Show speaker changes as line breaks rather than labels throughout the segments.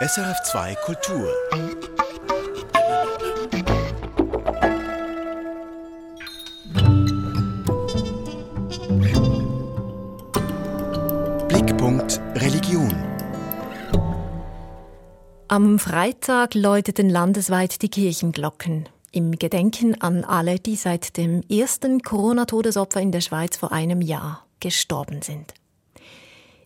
SRF2 Kultur. Blickpunkt Religion.
Am Freitag läuteten landesweit die Kirchenglocken. Im Gedenken an alle, die seit dem ersten Corona-Todesopfer in der Schweiz vor einem Jahr gestorben sind.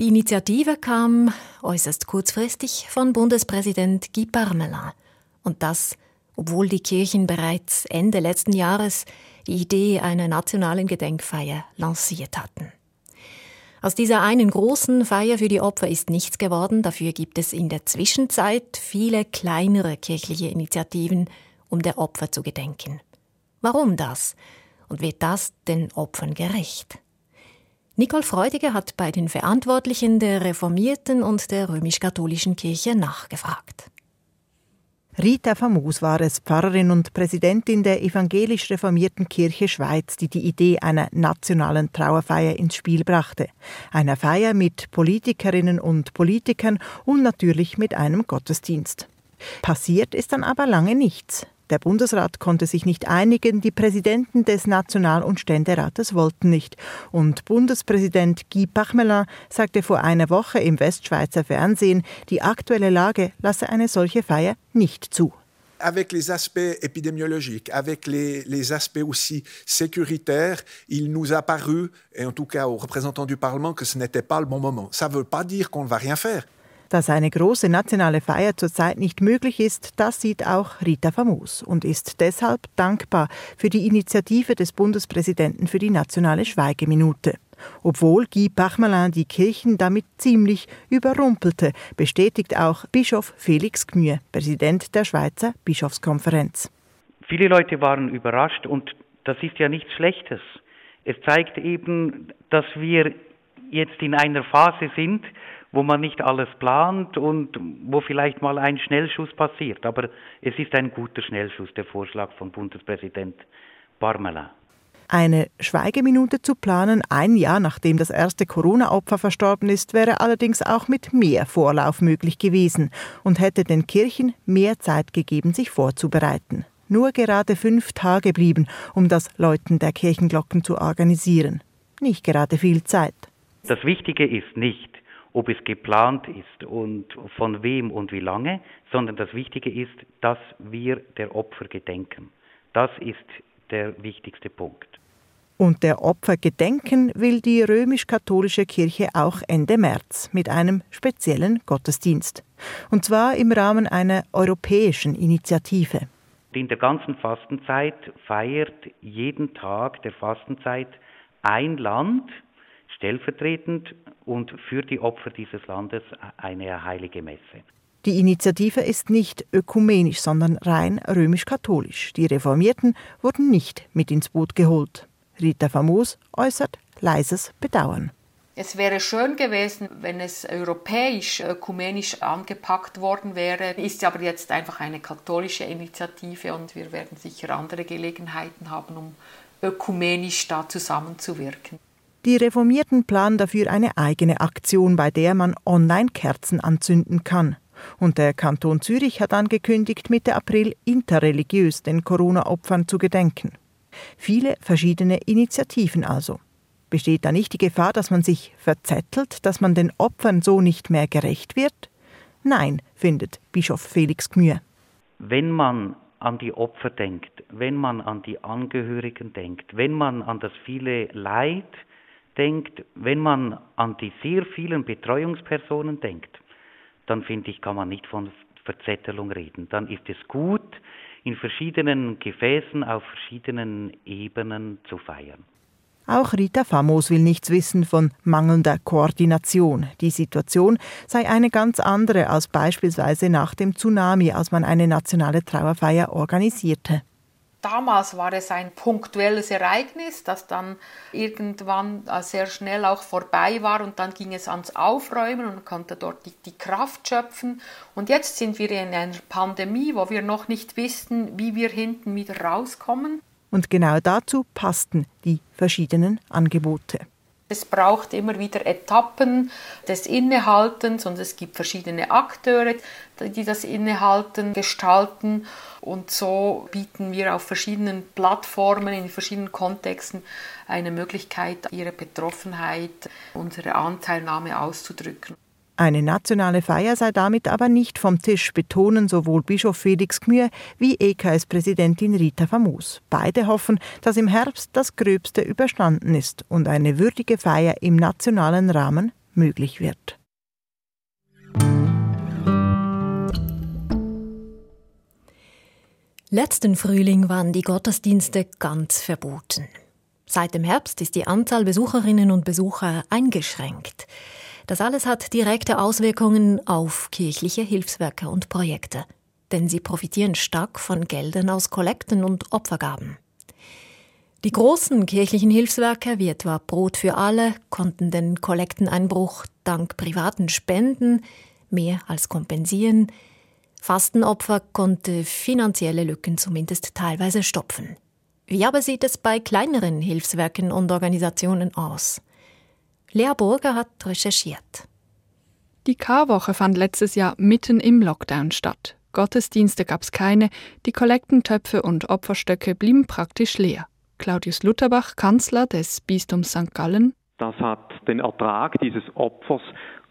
Die Initiative kam äußerst kurzfristig von Bundespräsident Guy Parmelin. Und das, obwohl die Kirchen bereits Ende letzten Jahres die Idee einer nationalen Gedenkfeier lanciert hatten. Aus dieser einen großen Feier für die Opfer ist nichts geworden. Dafür gibt es in der Zwischenzeit viele kleinere kirchliche Initiativen, um der Opfer zu gedenken. Warum das? Und wird das den Opfern gerecht? Nicole Freudiger hat bei den Verantwortlichen der reformierten und der römisch-katholischen Kirche nachgefragt.
Rita Famos war es, Pfarrerin und Präsidentin der evangelisch reformierten Kirche Schweiz, die die Idee einer nationalen Trauerfeier ins Spiel brachte. Einer Feier mit Politikerinnen und Politikern und natürlich mit einem Gottesdienst. Passiert ist dann aber lange nichts. Der Bundesrat konnte sich nicht einigen, die Präsidenten des National- und Ständerates wollten nicht. Und Bundespräsident Guy Pachmelin sagte vor einer Woche im Westschweizer Fernsehen, die aktuelle Lage lasse eine solche Feier nicht zu
avec les aspects épidémiologiques, avec les, les, aspects aussi sécuritaires, il nous a paru, et en tout cas aux représentants du Parlement, que ce n'était pas le bon moment. Ça ne veut pas dire qu'on ne va rien faire.
Dass eine große nationale Feier zurzeit nicht möglich ist, das sieht auch Rita Famos und ist deshalb dankbar für die Initiative des Bundespräsidenten für die nationale Schweigeminute. Obwohl Guy Pachmelin die Kirchen damit ziemlich überrumpelte, bestätigt auch Bischof Felix Gmür, Präsident der Schweizer Bischofskonferenz.
Viele Leute waren überrascht und das ist ja nichts Schlechtes. Es zeigt eben, dass wir jetzt in einer Phase sind, wo man nicht alles plant und wo vielleicht mal ein Schnellschuss passiert. Aber es ist ein guter Schnellschuss, der Vorschlag von Bundespräsident Parmelin.
Eine Schweigeminute zu planen, ein Jahr nachdem das erste Corona-Opfer verstorben ist, wäre allerdings auch mit mehr Vorlauf möglich gewesen und hätte den Kirchen mehr Zeit gegeben, sich vorzubereiten. Nur gerade fünf Tage blieben, um das Läuten der Kirchenglocken zu organisieren. Nicht gerade viel Zeit.
Das Wichtige ist nicht, ob es geplant ist und von wem und wie lange, sondern das Wichtige ist, dass wir der Opfer gedenken. Das ist der wichtigste Punkt.
Und der Opfer gedenken will die römisch-katholische Kirche auch Ende März mit einem speziellen Gottesdienst. Und zwar im Rahmen einer europäischen Initiative.
In der ganzen Fastenzeit feiert jeden Tag der Fastenzeit ein Land stellvertretend und für die Opfer dieses Landes eine heilige Messe.
Die Initiative ist nicht ökumenisch, sondern rein römisch-katholisch. Die Reformierten wurden nicht mit ins Boot geholt. Rita Famos äußert leises Bedauern.
Es wäre schön gewesen, wenn es europäisch, ökumenisch angepackt worden wäre. Ist aber jetzt einfach eine katholische Initiative und wir werden sicher andere Gelegenheiten haben, um ökumenisch da zusammenzuwirken.
Die Reformierten planen dafür eine eigene Aktion, bei der man online Kerzen anzünden kann. Und der Kanton Zürich hat angekündigt, Mitte April interreligiös den Corona-Opfern zu gedenken. Viele verschiedene Initiativen also. Besteht da nicht die Gefahr, dass man sich verzettelt, dass man den Opfern so nicht mehr gerecht wird? Nein, findet Bischof Felix Gmür.
Wenn man an die Opfer denkt, wenn man an die Angehörigen denkt, wenn man an das viele Leid, denkt, wenn man an die sehr vielen Betreuungspersonen denkt, dann finde ich, kann man nicht von Verzettelung reden. Dann ist es gut, in verschiedenen Gefäßen auf verschiedenen Ebenen zu feiern.
Auch Rita Famos will nichts wissen von mangelnder Koordination. Die Situation sei eine ganz andere als beispielsweise nach dem Tsunami, als man eine nationale Trauerfeier organisierte.
Damals war es ein punktuelles Ereignis, das dann irgendwann äh, sehr schnell auch vorbei war und dann ging es ans Aufräumen und konnte dort die, die, Kraft schöpfen. Und jetzt sind wir in einer Pandemie, wo wir noch nicht wissen, wie wir hinten wieder rauskommen.
Und genau dazu passten die verschiedenen Angebote.
Es braucht immer wieder Etappen des Innehaltens und es gibt verschiedene Akteure, die das Innehalten gestalten. Und so bieten wir auf verschiedenen Plattformen, in verschiedenen Kontexten eine Möglichkeit, ihre Betroffenheit, unsere Anteilnahme auszudrücken.
Eine nationale Feier sei damit aber nicht vom Tisch, betonen sowohl Bischof Felix Gmür wie EKS-Präsidentin Rita Famus. Beide hoffen, dass im Herbst das Gröbste überstanden ist und eine würdige Feier im nationalen Rahmen möglich wird.
Letzten Frühling waren die Gottesdienste ganz verboten. Seit dem Herbst ist die Anzahl Besucherinnen und Besucher eingeschränkt. Das alles hat direkte Auswirkungen auf kirchliche Hilfswerke und Projekte, denn sie profitieren stark von Geldern aus Kollekten und Opfergaben. Die großen kirchlichen Hilfswerke, wie etwa Brot für alle, konnten den Kollekteneinbruch dank privaten Spenden mehr als kompensieren. Fastenopfer konnte finanzielle Lücken zumindest teilweise stopfen. Wie aber sieht es bei kleineren Hilfswerken und Organisationen aus? Lea Burger hat recherchiert.
Die Karwoche fand letztes Jahr mitten im Lockdown statt. Gottesdienste gab es keine, die Kollektentöpfe und Opferstöcke blieben praktisch leer. Claudius Lutherbach, Kanzler des Bistums St. Gallen.
Das hat den Ertrag dieses Opfers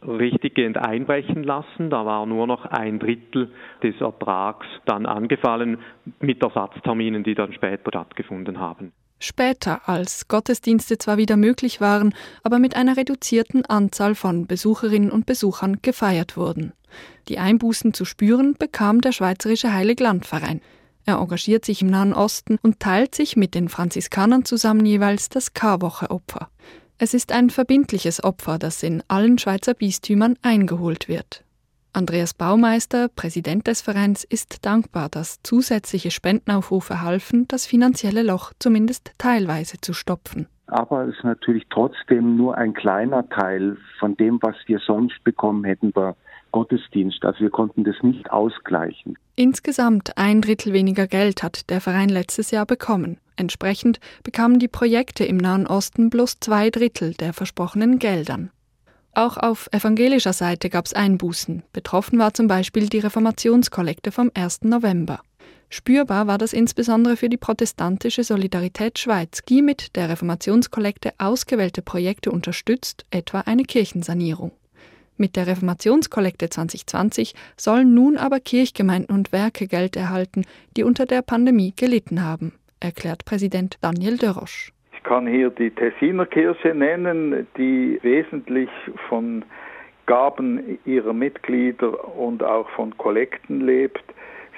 richtiggehend einbrechen lassen. Da war nur noch ein Drittel des Ertrags dann angefallen mit Ersatzterminen, die dann später stattgefunden haben
später, als Gottesdienste zwar wieder möglich waren, aber mit einer reduzierten Anzahl von Besucherinnen und Besuchern gefeiert wurden. Die Einbußen zu spüren bekam der Schweizerische Heiliglandverein. Er engagiert sich im Nahen Osten und teilt sich mit den Franziskanern zusammen jeweils das Karwoche-Opfer. Es ist ein verbindliches Opfer, das in allen Schweizer Bistümern eingeholt wird. Andreas Baumeister, Präsident des Vereins, ist dankbar, dass zusätzliche Spendenaufrufe halfen, das finanzielle Loch zumindest teilweise zu stopfen.
Aber es ist natürlich trotzdem nur ein kleiner Teil von dem, was wir sonst bekommen hätten bei Gottesdienst. Also wir konnten das nicht ausgleichen.
Insgesamt ein Drittel weniger Geld hat der Verein letztes Jahr bekommen. Entsprechend bekamen die Projekte im Nahen Osten bloß zwei Drittel der versprochenen Geldern. Auch auf evangelischer Seite gab es Einbußen. Betroffen war zum Beispiel die Reformationskollekte vom 1. November. Spürbar war das insbesondere für die protestantische Solidarität Schweiz, die mit der Reformationskollekte ausgewählte Projekte unterstützt, etwa eine Kirchensanierung. Mit der Reformationskollekte 2020 sollen nun aber Kirchgemeinden und Werke Geld erhalten, die unter der Pandemie gelitten haben, erklärt Präsident Daniel Dörrosch.
Ich kann hier die Tessiner Kirche nennen, die wesentlich von Gaben ihrer Mitglieder und auch von Kollekten lebt.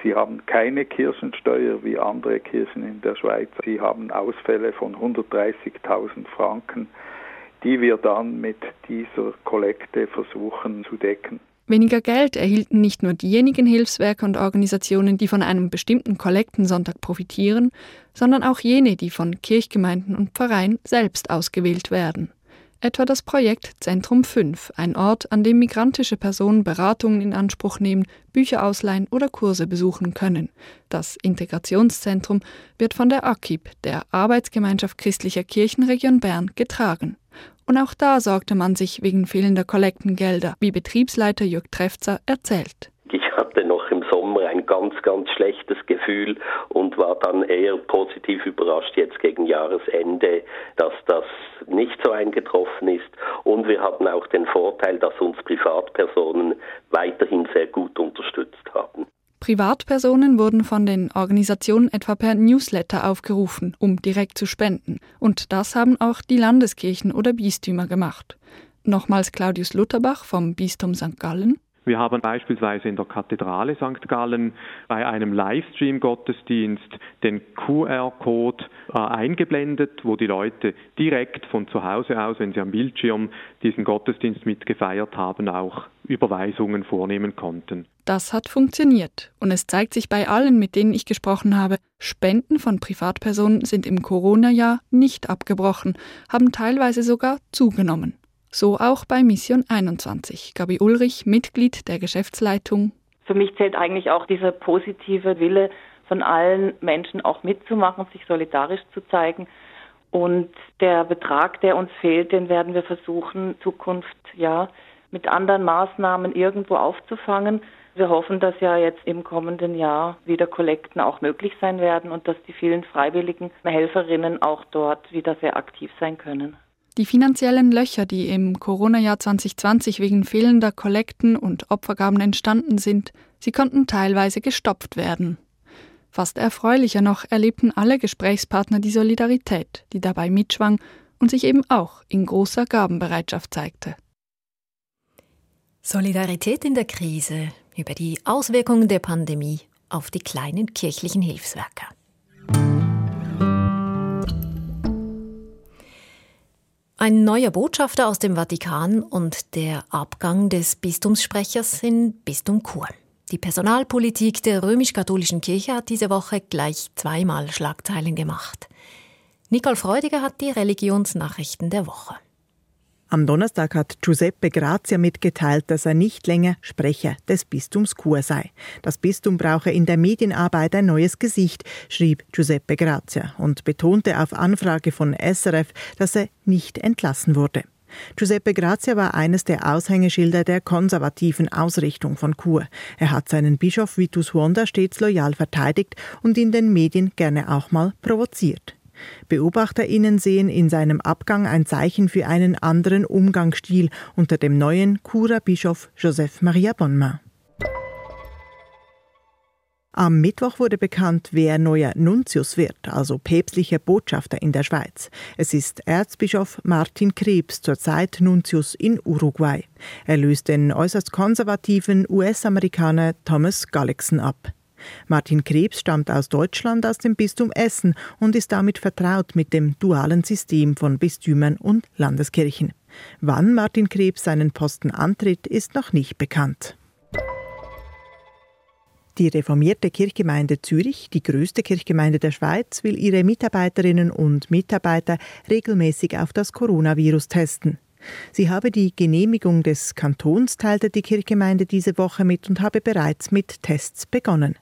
Sie haben keine Kirchensteuer wie andere Kirchen in der Schweiz. Sie haben Ausfälle von 130.000 Franken, die wir dann mit dieser Kollekte versuchen zu decken.
Weniger Geld erhielten nicht nur diejenigen Hilfswerke und Organisationen, die von einem bestimmten Kollektensonntag profitieren, sondern auch jene, die von Kirchgemeinden und Pfarreien selbst ausgewählt werden. Etwa das Projekt Zentrum 5, ein Ort, an dem migrantische Personen Beratungen in Anspruch nehmen, Bücher ausleihen oder Kurse besuchen können. Das Integrationszentrum wird von der AKIP, der Arbeitsgemeinschaft christlicher Kirchenregion Bern, getragen. Und auch da sorgte man sich wegen fehlender Kollektengelder, wie Betriebsleiter Jörg Trefzer erzählt.
Ich hatte noch im Sommer ein ganz, ganz schlechtes Gefühl und war dann eher positiv überrascht jetzt gegen Jahresende, dass das nicht so eingetroffen ist. Und wir hatten auch den Vorteil, dass uns Privatpersonen weiterhin sehr gut unterstützt haben.
Privatpersonen wurden von den Organisationen etwa per Newsletter aufgerufen, um direkt zu spenden. Und das haben auch die Landeskirchen oder Bistümer gemacht. Nochmals Claudius Lutherbach vom Bistum St. Gallen.
Wir haben beispielsweise in der Kathedrale St. Gallen bei einem Livestream-Gottesdienst den QR-Code äh, eingeblendet, wo die Leute direkt von zu Hause aus, wenn sie am Bildschirm diesen Gottesdienst mitgefeiert haben, auch Überweisungen vornehmen konnten.
Das hat funktioniert. Und es zeigt sich bei allen, mit denen ich gesprochen habe, Spenden von Privatpersonen sind im Corona-Jahr nicht abgebrochen, haben teilweise sogar zugenommen. So auch bei Mission 21. Gabi Ulrich, Mitglied der Geschäftsleitung.
Für mich zählt eigentlich auch dieser positive Wille von allen Menschen auch mitzumachen, sich solidarisch zu zeigen Und der Betrag, der uns fehlt, den werden wir versuchen, Zukunft ja mit anderen Maßnahmen irgendwo aufzufangen. Wir hoffen, dass ja jetzt im kommenden Jahr wieder Kollekten auch möglich sein werden und dass die vielen freiwilligen Helferinnen auch dort wieder sehr aktiv sein können.
Die finanziellen Löcher, die im Corona-Jahr 2020 wegen fehlender Kollekten und Opfergaben entstanden sind, sie konnten teilweise gestopft werden. Fast erfreulicher noch erlebten alle Gesprächspartner die Solidarität, die dabei mitschwang und sich eben auch in großer Gabenbereitschaft zeigte.
Solidarität in der Krise über die Auswirkungen der Pandemie auf die kleinen kirchlichen Hilfswerke. Ein neuer Botschafter aus dem Vatikan und der Abgang des Bistumssprechers in Bistum Chur. Die Personalpolitik der römisch-katholischen Kirche hat diese Woche gleich zweimal Schlagzeilen gemacht. Nicole Freudiger hat die Religionsnachrichten der Woche.
Am Donnerstag hat Giuseppe Grazia mitgeteilt, dass er nicht länger Sprecher des Bistums Chur sei. Das Bistum brauche in der Medienarbeit ein neues Gesicht, schrieb Giuseppe Grazia und betonte auf Anfrage von SRF, dass er nicht entlassen wurde. Giuseppe Grazia war eines der Aushängeschilder der konservativen Ausrichtung von Chur. Er hat seinen Bischof Vitus Wanda stets loyal verteidigt und in den Medien gerne auch mal provoziert. BeobachterInnen sehen in seinem Abgang ein Zeichen für einen anderen Umgangsstil unter dem neuen Kura-Bischof Joseph Maria Bonma. Am Mittwoch wurde bekannt, wer neuer Nuntius wird, also päpstlicher Botschafter in der Schweiz. Es ist Erzbischof Martin Krebs, zurzeit Nuntius in Uruguay. Er löst den äußerst konservativen US-Amerikaner Thomas Gullickson ab. Martin Krebs stammt aus Deutschland, aus dem Bistum Essen und ist damit vertraut mit dem dualen System von Bistümern und Landeskirchen. Wann Martin Krebs seinen Posten antritt, ist noch nicht bekannt. Die reformierte Kirchgemeinde Zürich, die größte Kirchgemeinde der Schweiz, will ihre Mitarbeiterinnen und Mitarbeiter regelmäßig auf das Coronavirus testen. Sie habe die Genehmigung des Kantons, teilte die Kirchgemeinde diese Woche mit und habe bereits mit Tests begonnen.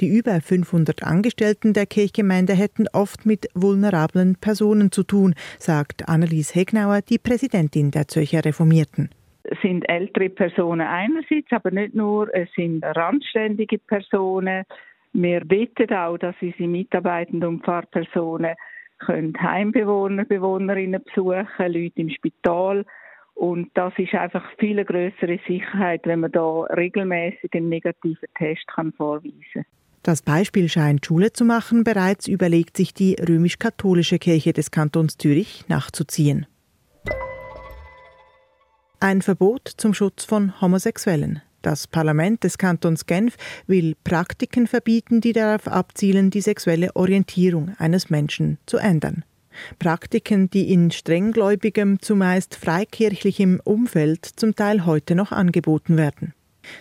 Die über 500 Angestellten der Kirchgemeinde hätten oft mit vulnerablen Personen zu tun, sagt Annelies Hegnauer, die Präsidentin der Zürcher Reformierten.
Es sind ältere Personen einerseits, aber nicht nur, es sind randständige Personen. Wir bitten auch, dass unsere Mitarbeitenden und Pfarrpersonen können Heimbewohner, Bewohnerinnen besuchen, Leute im Spital und das ist einfach viel größere Sicherheit, wenn man da regelmäßig einen negativen Test kann vorweisen kann.
Das Beispiel scheint Schule zu machen. Bereits überlegt sich die römisch-katholische Kirche des Kantons Zürich nachzuziehen. Ein Verbot zum Schutz von Homosexuellen. Das Parlament des Kantons Genf will Praktiken verbieten, die darauf abzielen, die sexuelle Orientierung eines Menschen zu ändern. Praktiken, die in strenggläubigem, zumeist freikirchlichem Umfeld zum Teil heute noch angeboten werden.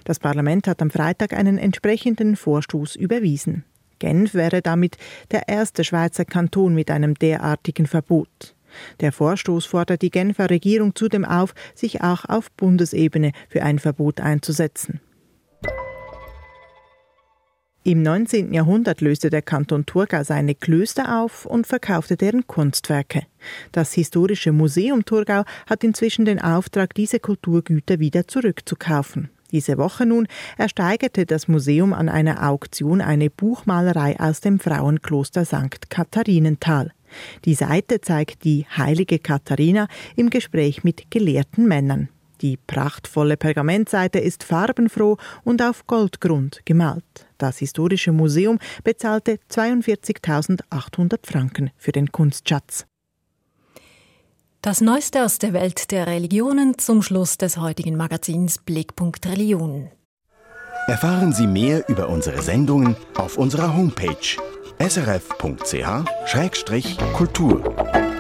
Das Parlament hat am Freitag einen entsprechenden Vorstoß überwiesen. Genf wäre damit der erste Schweizer Kanton mit einem derartigen Verbot. Der Vorstoß fordert die Genfer Regierung zudem auf, sich auch auf Bundesebene für ein Verbot einzusetzen. Im 19. Jahrhundert löste der Kanton Thurgau seine Klöster auf und verkaufte deren Kunstwerke. Das Historische Museum Thurgau hat inzwischen den Auftrag, diese Kulturgüter wieder zurückzukaufen. Diese Woche nun ersteigerte das Museum an einer Auktion eine Buchmalerei aus dem Frauenkloster St. Katharinenthal. Die Seite zeigt die heilige Katharina im Gespräch mit gelehrten Männern. Die prachtvolle Pergamentseite ist farbenfroh und auf Goldgrund gemalt. Das Historische Museum bezahlte 42.800 Franken für den Kunstschatz.
Das Neueste aus der Welt der Religionen zum Schluss des heutigen Magazins Blickpunkt Religion.
Erfahren Sie mehr über unsere Sendungen auf unserer Homepage srf.ch-kultur.